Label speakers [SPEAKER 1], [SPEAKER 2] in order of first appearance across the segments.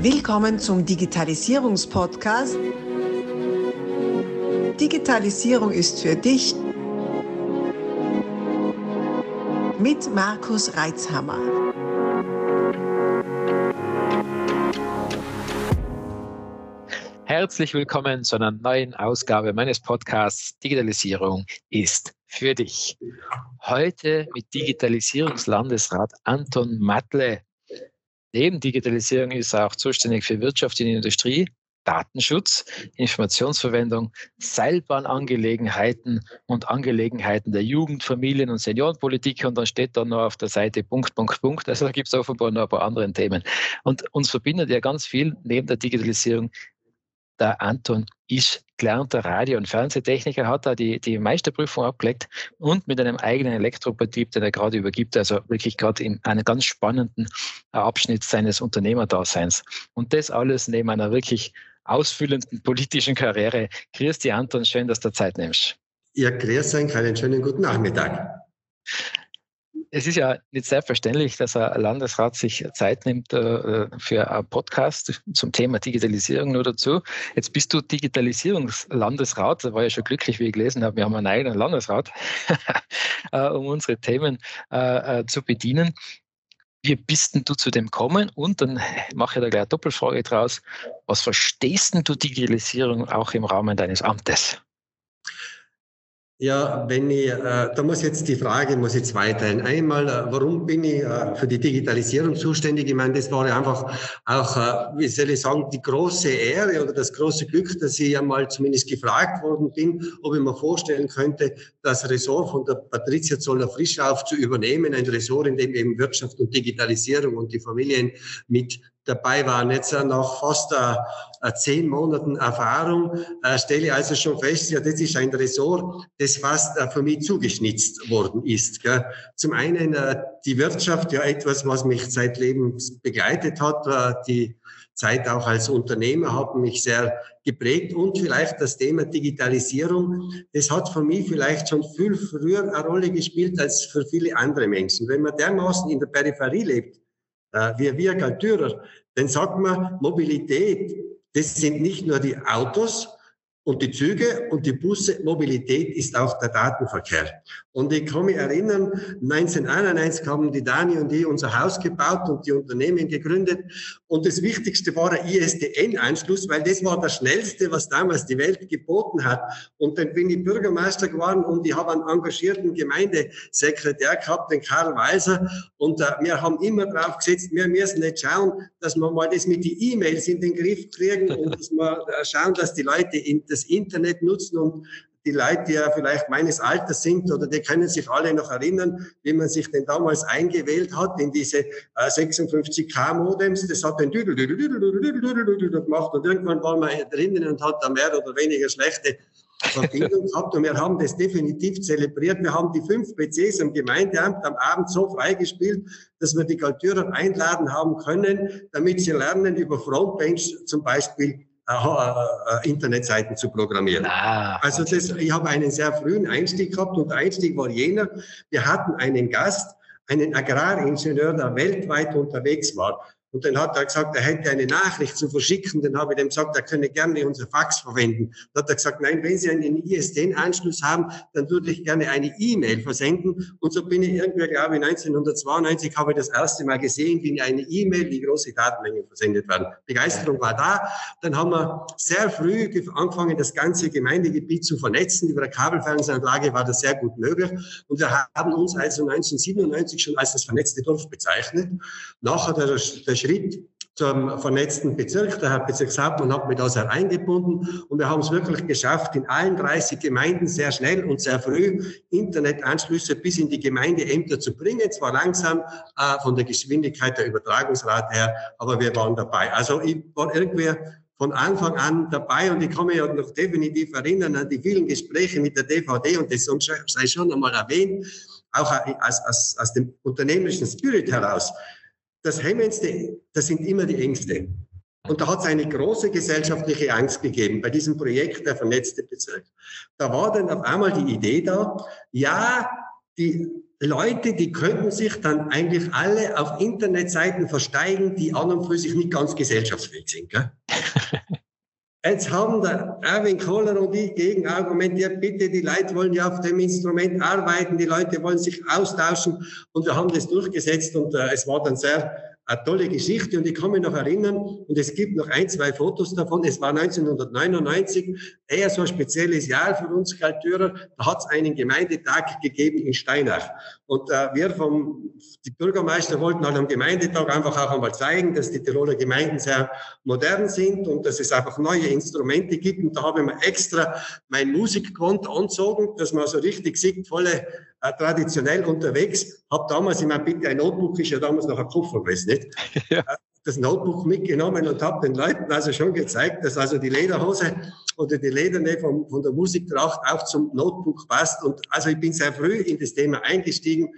[SPEAKER 1] Willkommen zum Digitalisierungspodcast. Digitalisierung ist für dich mit Markus Reitzhammer.
[SPEAKER 2] Herzlich willkommen zu einer neuen Ausgabe meines Podcasts Digitalisierung ist für dich. Heute mit Digitalisierungslandesrat Anton Matle. Neben Digitalisierung ist er auch zuständig für Wirtschaft und Industrie, Datenschutz, Informationsverwendung, Seilbahnangelegenheiten und Angelegenheiten der Jugend, Familien- und Seniorenpolitik. Und dann steht da noch auf der Seite Punkt, Punkt, Punkt. Also da gibt es offenbar noch ein paar andere Themen. Und uns verbindet ja ganz viel neben der Digitalisierung der Anton ist gelernter Radio- und Fernsehtechniker, hat da die, die Meisterprüfung abgelegt und mit einem eigenen Elektrobetrieb, den er gerade übergibt, also wirklich gerade in einem ganz spannenden Abschnitt seines Unternehmerdaseins. Und das alles neben einer wirklich ausfüllenden politischen Karriere. Grüß Anton, schön, dass du Zeit nimmst.
[SPEAKER 3] Ja, grüß euch, einen schönen guten Nachmittag
[SPEAKER 2] es ist ja nicht selbstverständlich, dass ein Landesrat sich Zeit nimmt äh, für einen Podcast zum Thema Digitalisierung nur dazu. Jetzt bist du Digitalisierungslandesrat. Da war ich schon glücklich, wie ich gelesen habe, wir haben einen eigenen Landesrat, äh, um unsere Themen äh, zu bedienen. Wie bist denn du zu dem kommen? Und dann mache ich da gleich eine Doppelfrage draus. Was verstehst denn du Digitalisierung auch im Rahmen deines Amtes?
[SPEAKER 3] Ja, wenn ich, äh, da muss jetzt die Frage, muss ich zweiteilen. Einmal, äh, warum bin ich äh, für die Digitalisierung zuständig? Ich meine, das war ja einfach auch, äh, wie soll ich sagen, die große Ehre oder das große Glück, dass ich einmal zumindest gefragt worden bin, ob ich mir vorstellen könnte, das Ressort von der Patricia Zoller-Frischlauf zu übernehmen, ein Ressort, in dem eben Wirtschaft und Digitalisierung und die Familien mit dabei waren. Jetzt nach fast äh, zehn Monaten Erfahrung äh, stelle ich also schon fest, ja, das ist ein Ressort, das fast äh, für mich zugeschnitzt worden ist. Zum einen äh, die Wirtschaft, ja etwas, was mich zeitlebens begleitet hat, äh, die Zeit auch als Unternehmer hat mich sehr geprägt und vielleicht das Thema Digitalisierung, das hat für mich vielleicht schon viel früher eine Rolle gespielt als für viele andere Menschen. Wenn man dermaßen in der Peripherie lebt, äh, wie wir Galtürer, dann sagt man, Mobilität, das sind nicht nur die Autos, und die Züge und die Busse, Mobilität ist auch der Datenverkehr. Und ich kann mich erinnern, 1991 haben die Dani und ich unser Haus gebaut und die Unternehmen gegründet. Und das Wichtigste war der ISDN-Anschluss, weil das war das Schnellste, was damals die Welt geboten hat. Und dann bin ich Bürgermeister geworden und ich habe einen engagierten Gemeindesekretär gehabt, den Karl Weiser. Und äh, wir haben immer drauf gesetzt, wir müssen nicht schauen, dass wir mal das mit den E-Mails in den Griff kriegen und dass wir äh, schauen, dass die Leute in das Internet nutzen und die Leute, die ja vielleicht meines Alters sind oder die können sich alle noch erinnern, wie man sich denn damals eingewählt hat in diese 56K Modems. Das hat den Düdel, gemacht und irgendwann war man drinnen und hat da mehr oder weniger schlechte Verbindung gehabt und wir haben das definitiv zelebriert. Wir haben die fünf PCs am Gemeindeamt am Abend so freigespielt, dass wir die Kulturer einladen haben können, damit sie lernen, über Frontbench zum Beispiel äh, äh, Internetseiten zu programmieren. Ah, also das, ich habe einen sehr frühen Einstieg gehabt und der Einstieg war jener, wir hatten einen Gast, einen Agraringenieur, der weltweit unterwegs war. Und dann hat er gesagt, er hätte eine Nachricht zu verschicken. Dann habe ich dem gesagt, er könne gerne unser Fax verwenden. Dann hat er gesagt, nein, wenn Sie einen ISDN-Anschluss haben, dann würde ich gerne eine E-Mail versenden. Und so bin ich irgendwie, glaube ich, 1992 habe ich das erste Mal gesehen, wie eine E-Mail, wie große Datenmengen versendet werden. Begeisterung war da. Dann haben wir sehr früh angefangen, das ganze Gemeindegebiet zu vernetzen. Über eine Kabelfernsehanlage war das sehr gut möglich. Und wir haben uns also 1997 schon als das vernetzte Dorf bezeichnet. Nachher der, der Schritt zum vernetzten Bezirk. Der Herr Bezirkshauptmann hat mich da sehr eingebunden und wir haben es wirklich geschafft, in allen 30 Gemeinden sehr schnell und sehr früh Internetanschlüsse bis in die Gemeindeämter zu bringen. Zwar langsam äh, von der Geschwindigkeit der Übertragungsrate her, aber wir waren dabei. Also ich war irgendwie von Anfang an dabei und ich kann mich ja noch definitiv erinnern an die vielen Gespräche mit der DVD und das sei schon einmal erwähnt, auch aus, aus, aus dem unternehmerischen Spirit heraus das Hemmendste, das sind immer die Ängste. Und da hat es eine große gesellschaftliche Angst gegeben bei diesem Projekt der vernetzte Bezirk. Da war dann auf einmal die Idee da, ja, die Leute, die könnten sich dann eigentlich alle auf Internetseiten versteigen, die an und für sich nicht ganz gesellschaftsfähig sind. Gell? Jetzt haben der Erwin Kohler und ich gegen argumentiert, bitte, die Leute wollen ja auf dem Instrument arbeiten, die Leute wollen sich austauschen. Und wir haben das durchgesetzt und äh, es war dann sehr eine tolle Geschichte und ich kann mich noch erinnern, und es gibt noch ein, zwei Fotos davon, es war 1999, eher so ein spezielles Jahr für uns Kaltürer, da hat es einen Gemeindetag gegeben in Steinach. Und äh, wir vom, die Bürgermeister wollten halt am Gemeindetag einfach auch einmal zeigen, dass die Tiroler Gemeinden sehr modern sind und dass es einfach neue Instrumente gibt. Und da habe ich mir extra mein Musikgewand angezogen, dass man so richtig sieht, volle äh, traditionell unterwegs. Hab damals, ich meine, bitte, ein Notebook ist ja damals noch ein Koffer gewesen, nicht? Ja. Äh, das Notebook mitgenommen und habe den Leuten also schon gezeigt, dass also die Lederhose oder die Lederne von, von der Musiktracht auch zum Notebook passt. Und also ich bin sehr früh in das Thema eingestiegen,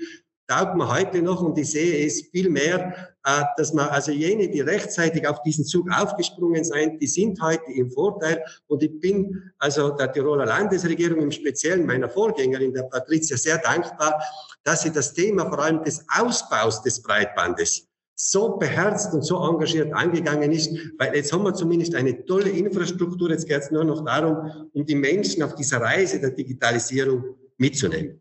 [SPEAKER 3] taugt mir heute noch und ich sehe es viel mehr, dass man also jene, die rechtzeitig auf diesen Zug aufgesprungen sind, die sind heute im Vorteil. Und ich bin also der Tiroler Landesregierung im Speziellen meiner Vorgängerin, der Patricia, sehr dankbar, dass sie das Thema vor allem des Ausbaus des Breitbandes so beherzt und so engagiert angegangen ist, weil jetzt haben wir zumindest eine tolle Infrastruktur, jetzt geht es nur noch darum, um die Menschen auf dieser Reise der Digitalisierung mitzunehmen.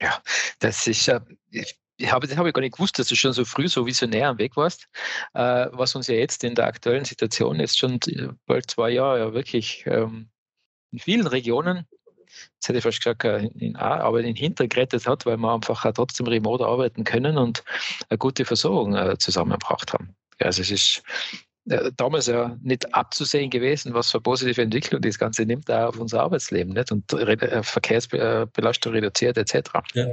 [SPEAKER 2] Ja, das ist, äh, ich habe, das habe ich gar nicht gewusst, dass du schon so früh so visionär am Weg warst, äh, was uns ja jetzt in der aktuellen Situation jetzt schon äh, bald zwei Jahre ja wirklich ähm, in vielen Regionen, jetzt hätte ich fast gesagt, äh, in, aber in hintergerettet hat, weil wir einfach trotzdem remote arbeiten können und eine gute Versorgung äh, zusammengebracht haben. Also es ist äh, damals ja nicht abzusehen gewesen, was für positive Entwicklung das Ganze nimmt auch auf unser Arbeitsleben nicht? und Verkehrsbelastung reduziert etc. Ja.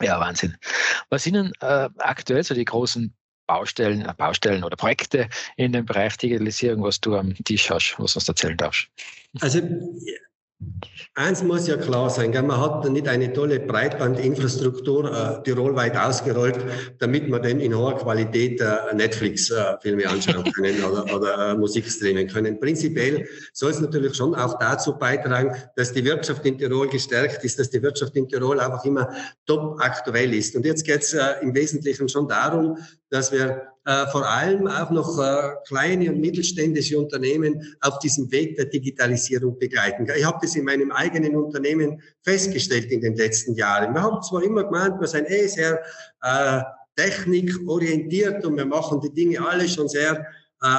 [SPEAKER 2] Ja, Wahnsinn. Was sind denn äh, aktuell so die großen Baustellen, äh, Baustellen oder Projekte in dem Bereich Digitalisierung, was du am Tisch hast, was du uns erzählen darfst?
[SPEAKER 3] Also Eins muss ja klar sein, man hat nicht eine tolle Breitbandinfrastruktur äh, tirolweit ausgerollt, damit man dann in hoher Qualität äh, Netflix-Filme äh, anschauen können oder, oder äh, Musik streamen können. Prinzipiell soll es natürlich schon auch dazu beitragen, dass die Wirtschaft in Tirol gestärkt ist, dass die Wirtschaft in Tirol einfach immer top aktuell ist. Und jetzt geht es äh, im Wesentlichen schon darum, dass wir äh, vor allem auch noch äh, kleine und mittelständische Unternehmen auf diesem Weg der Digitalisierung begleiten. Ich habe das in meinem eigenen Unternehmen festgestellt in den letzten Jahren. Wir haben zwar immer gemeint, wir sind eh sehr äh, technikorientiert und wir machen die Dinge alle schon sehr äh,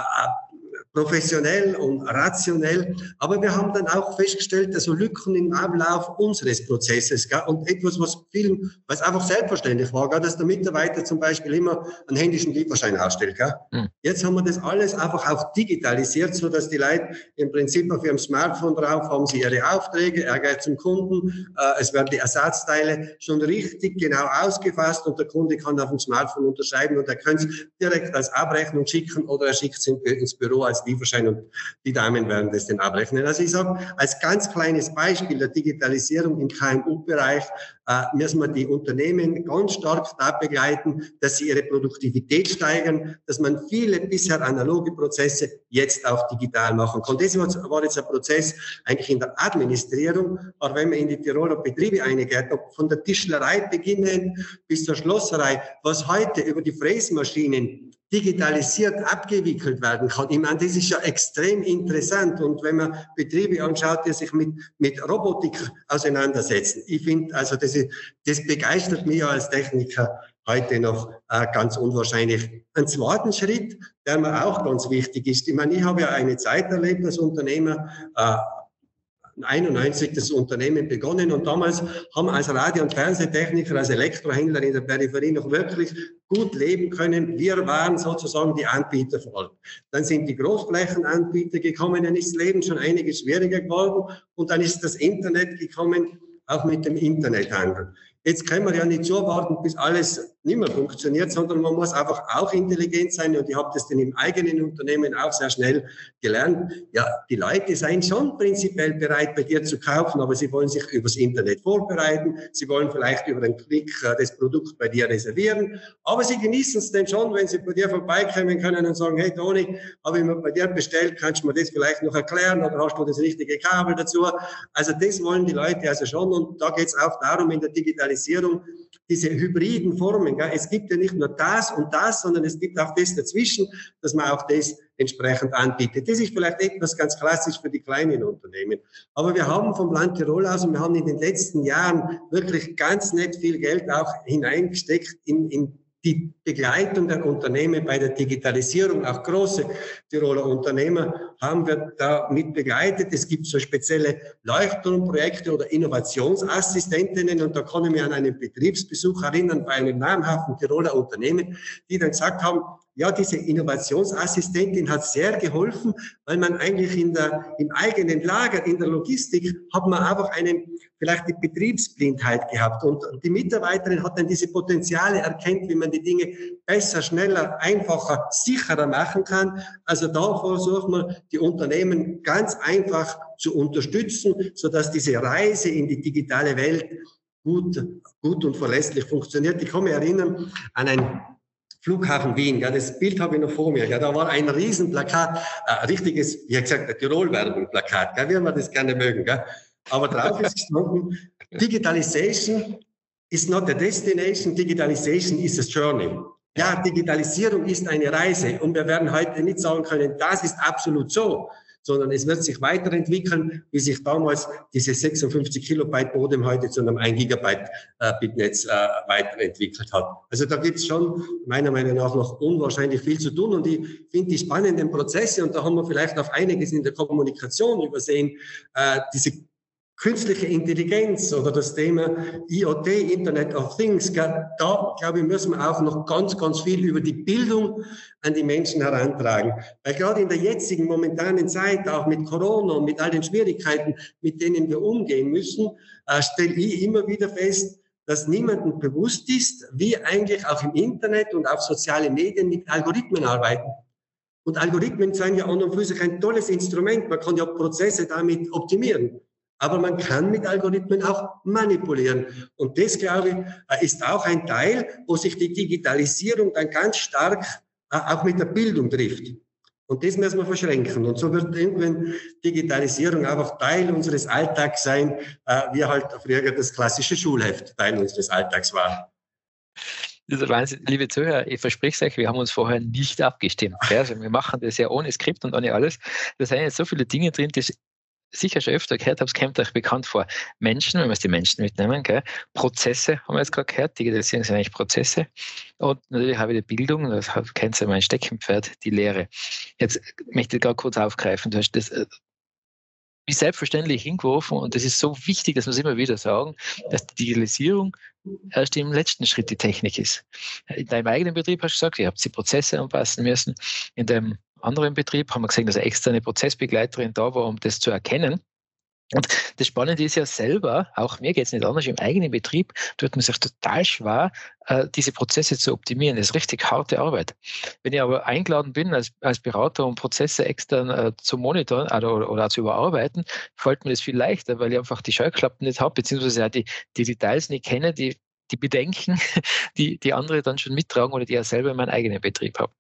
[SPEAKER 3] professionell und rationell. Aber wir haben dann auch festgestellt, dass so Lücken im Ablauf unseres Prozesses gell? und etwas, was vielen, was einfach selbstverständlich war, gell? dass der Mitarbeiter zum Beispiel immer einen händischen Lieferschein ausstellt. Gell? Mhm. Jetzt haben wir das alles einfach auch digitalisiert, so dass die Leute im Prinzip auf ihrem Smartphone drauf haben sie ihre Aufträge, er geht zum Kunden, äh, es werden die Ersatzteile schon richtig genau ausgefasst und der Kunde kann auf dem Smartphone unterschreiben und er kann es direkt als Abrechnung schicken oder er schickt es ins Büro als Lieferschein und die Damen werden das dann abrechnen. Also ich sage, als ganz kleines Beispiel der Digitalisierung im KMU-Bereich müssen wir die Unternehmen ganz stark da begleiten, dass sie ihre Produktivität steigern, dass man viele bisher analoge Prozesse jetzt auch digital machen kann. Das war jetzt ein Prozess eigentlich in der Administrierung, aber wenn man in die Tiroler Betriebe eingeht, ob von der Tischlerei beginnend bis zur Schlosserei, was heute über die Fräsmaschinen digitalisiert abgewickelt werden kann. Ich meine, das ist ja extrem interessant. Und wenn man Betriebe anschaut, die sich mit, mit Robotik auseinandersetzen, ich finde, also das, ist, das begeistert mich als Techniker heute noch äh, ganz unwahrscheinlich. Ein zweiten Schritt, der mir auch ganz wichtig ist. Ich meine, ich habe ja eine Zeit erlebt als Unternehmer, äh, 91 das Unternehmen begonnen und damals haben als Radio- und Fernsehtechniker, als Elektrohändler in der Peripherie noch wirklich gut leben können. Wir waren sozusagen die Anbieter vor Ort. Dann sind die Großflächenanbieter gekommen, dann ist das Leben schon einiges schwieriger geworden und dann ist das Internet gekommen, auch mit dem Internethandel. Jetzt können wir ja nicht so warten, bis alles nicht mehr funktioniert, sondern man muss einfach auch intelligent sein. Und ich habe das dann im eigenen Unternehmen auch sehr schnell gelernt. Ja, die Leute seien schon prinzipiell bereit, bei dir zu kaufen, aber sie wollen sich übers Internet vorbereiten. Sie wollen vielleicht über den Klick äh, das Produkt bei dir reservieren. Aber sie genießen es dann schon, wenn sie bei dir vorbeikommen können und sagen, hey Toni, habe ich mir bei dir bestellt, kannst du mir das vielleicht noch erklären oder hast du das richtige Kabel dazu? Also das wollen die Leute also schon. Und da geht es auch darum, in der Digitalisierung Digitalisierung diese hybriden Formen. Gell? Es gibt ja nicht nur das und das, sondern es gibt auch das dazwischen, dass man auch das entsprechend anbietet. Das ist vielleicht etwas ganz klassisch für die kleinen Unternehmen. Aber wir haben vom Land Tirol aus und wir haben in den letzten Jahren wirklich ganz nett viel Geld auch hineingesteckt in, in die Begleitung der Unternehmen bei der Digitalisierung, auch große Tiroler Unternehmer haben wir da mit begleitet. Es gibt so spezielle Leuchtturmprojekte oder Innovationsassistentinnen und da kann ich mich an einen Betriebsbesuch erinnern bei einem namhaften Tiroler Unternehmen, die dann gesagt haben, ja, diese Innovationsassistentin hat sehr geholfen, weil man eigentlich in der, im eigenen Lager, in der Logistik, hat man einfach eine, vielleicht die Betriebsblindheit gehabt. Und die Mitarbeiterin hat dann diese Potenziale erkennt, wie man die Dinge besser, schneller, einfacher, sicherer machen kann. Also da versucht man, die Unternehmen ganz einfach zu unterstützen, sodass diese Reise in die digitale Welt gut, gut und verlässlich funktioniert. Ich kann mich erinnern an ein Flughafen Wien, ja, das Bild habe ich noch vor mir. Ja, da war ein Riesenplakat, ein richtiges, wie gesagt, Tirol-Werbung-Plakat, wie wir das gerne mögen. Gell? Aber drauf ist gestanden, Digitalization is not a destination, Digitalization is a journey. Ja, Digitalisierung ist eine Reise und wir werden heute nicht sagen können, das ist absolut so, sondern es wird sich weiterentwickeln, wie sich damals diese 56 Kilobyte Modem heute zu einem 1 Gigabyte äh, Bitnetz äh, weiterentwickelt hat. Also da gibt es schon meiner Meinung nach noch unwahrscheinlich viel zu tun und ich finde die spannenden Prozesse und da haben wir vielleicht auf einiges in der Kommunikation übersehen, äh, diese künstliche Intelligenz oder das Thema IoT, Internet of Things, da, glaube ich, müssen wir auch noch ganz, ganz viel über die Bildung an die Menschen herantragen. Weil gerade in der jetzigen momentanen Zeit, auch mit Corona und mit all den Schwierigkeiten, mit denen wir umgehen müssen, äh, stelle ich immer wieder fest, dass niemandem bewusst ist, wie eigentlich auch im Internet und auf soziale Medien mit Algorithmen arbeiten. Und Algorithmen sind ja an und für sich ein tolles Instrument. Man kann ja Prozesse damit optimieren. Aber man kann mit Algorithmen auch manipulieren. Und das, glaube ich, äh, ist auch ein Teil, wo sich die Digitalisierung dann ganz stark äh, auch mit der Bildung trifft. Und das müssen wir verschränken. Und so wird irgendwann Digitalisierung einfach Teil unseres Alltags sein, äh, wie halt früher das klassische Schulheft Teil unseres Alltags war.
[SPEAKER 2] Wahnsinn. Liebe Zuhörer, ich verspreche es euch, wir haben uns vorher nicht abgestimmt. Also wir machen das ja ohne Skript und ohne alles. Da sind jetzt so viele Dinge drin, das sicher schon öfter gehört habt, es kommt euch bekannt vor. Menschen, wenn wir es die Menschen mitnehmen, gell? Prozesse haben wir jetzt gerade gehört, Digitalisierung sind eigentlich Prozesse. Und natürlich habe ich die Bildung, das kennt ihr mein Steckenpferd, die Lehre. Jetzt möchte ich gerade kurz aufgreifen. Du hast das äh, wie selbstverständlich hingeworfen und es ist so wichtig, dass wir es immer wieder sagen, dass die Digitalisierung erst im letzten Schritt die Technik ist. In deinem eigenen Betrieb hast du gesagt, ihr habt die Prozesse anpassen müssen. In deinem anderen Betrieb haben wir gesehen, dass eine externe Prozessbegleiterin da war, um das zu erkennen. Und das Spannende ist ja selber, auch mir geht es nicht anders, im eigenen Betrieb tut man sich total schwer, äh, diese Prozesse zu optimieren. Das ist richtig harte Arbeit. Wenn ich aber eingeladen bin als, als Berater, um Prozesse extern äh, zu monitoren oder, oder, zu überarbeiten, fällt mir das viel leichter, weil ich einfach die Scheuklappen nicht habe, beziehungsweise die, die Details nicht kenne, die die Bedenken, die, die andere dann schon mittragen oder die er selber in meinem eigenen Betrieb hat.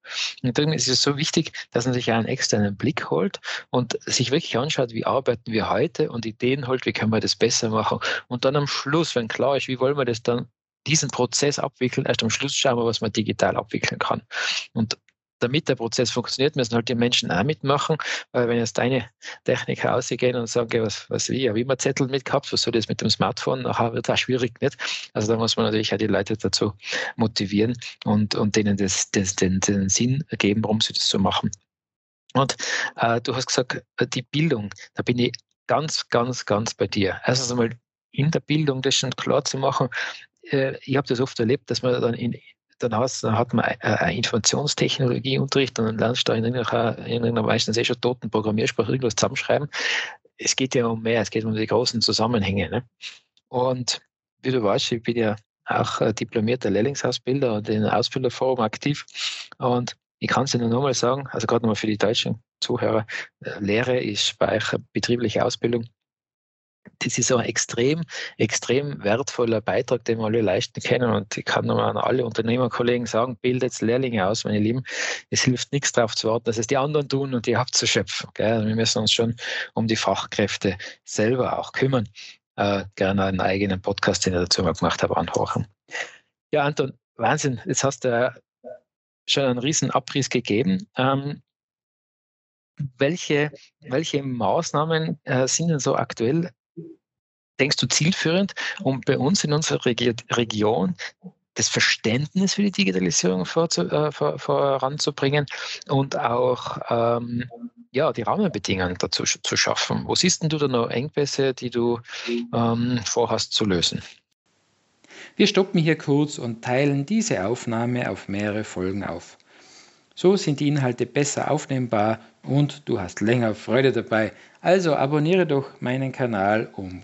[SPEAKER 2] Und darum ist es so wichtig, dass man sich einen externen Blick holt und sich wirklich anschaut, wie arbeiten wir heute und Ideen holt, wie können wir das besser machen. Und dann am Schluss, wenn klar ist, wie wollen wir das dann diesen Prozess abwickeln, erst am Schluss schauen wir, was man digital abwickeln kann. Und damit der Prozess funktioniert, müssen halt die Menschen auch mitmachen, weil wenn jetzt deine Techniker ausgehen und sagen, was, was wie, ja, wie man Zettel mitgehabt, was soll das mit dem Smartphone, nachher wird das schwierig, nicht? Also da muss man natürlich auch die Leute dazu motivieren und, und denen das, das, den, den Sinn geben, warum sie das so machen. Und äh, du hast gesagt, äh, die Bildung, da bin ich ganz, ganz, ganz bei dir. Erstens einmal in der Bildung das schon klar zu machen. Äh, ich habe das oft erlebt, dass man dann in, dann, hast, dann hat man eine Informationstechnologieunterricht und dann lernst du in irgendeiner meistens eh schon toten Programmiersprache irgendwas zusammenschreiben. Es geht ja um mehr, es geht um die großen Zusammenhänge. Ne? Und wie du weißt, ich bin ja auch diplomierter Lehrlingsausbilder und in Ausbilderforum aktiv. Und ich kann es dir nur nochmal sagen, also gerade nochmal für die deutschen Zuhörer, äh, Lehre ist bei euch betriebliche Ausbildung das ist ein extrem, extrem wertvoller Beitrag, den wir alle leisten können. Und ich kann nochmal an alle Unternehmerkollegen sagen, bildet Lehrlinge aus, meine Lieben. Es hilft nichts darauf zu warten, dass es die anderen tun und die abzuschöpfen. Gell? Wir müssen uns schon um die Fachkräfte selber auch kümmern. äh, gerne einen eigenen Podcast, den ich dazu mal gemacht habe, anhören. Ja, Anton, Wahnsinn. Jetzt hast du schon einen riesen Abriss gegeben. Ähm, welche, welche Maßnahmen äh, sind denn so aktuell, denkst du, zielführend, um bei uns in unserer Regi Region das Verständnis für die Digitalisierung vorzu, äh, vor, voranzubringen und auch ähm, ja, die Rahmenbedingungen dazu zu schaffen. Wo siehst du da noch Engpässe, die du ähm, vorhast zu lösen?
[SPEAKER 4] Wir stoppen hier kurz und teilen diese Aufnahme auf mehrere Folgen auf. So sind die Inhalte besser aufnehmbar und du hast länger Freude dabei. Also abonniere doch meinen Kanal, um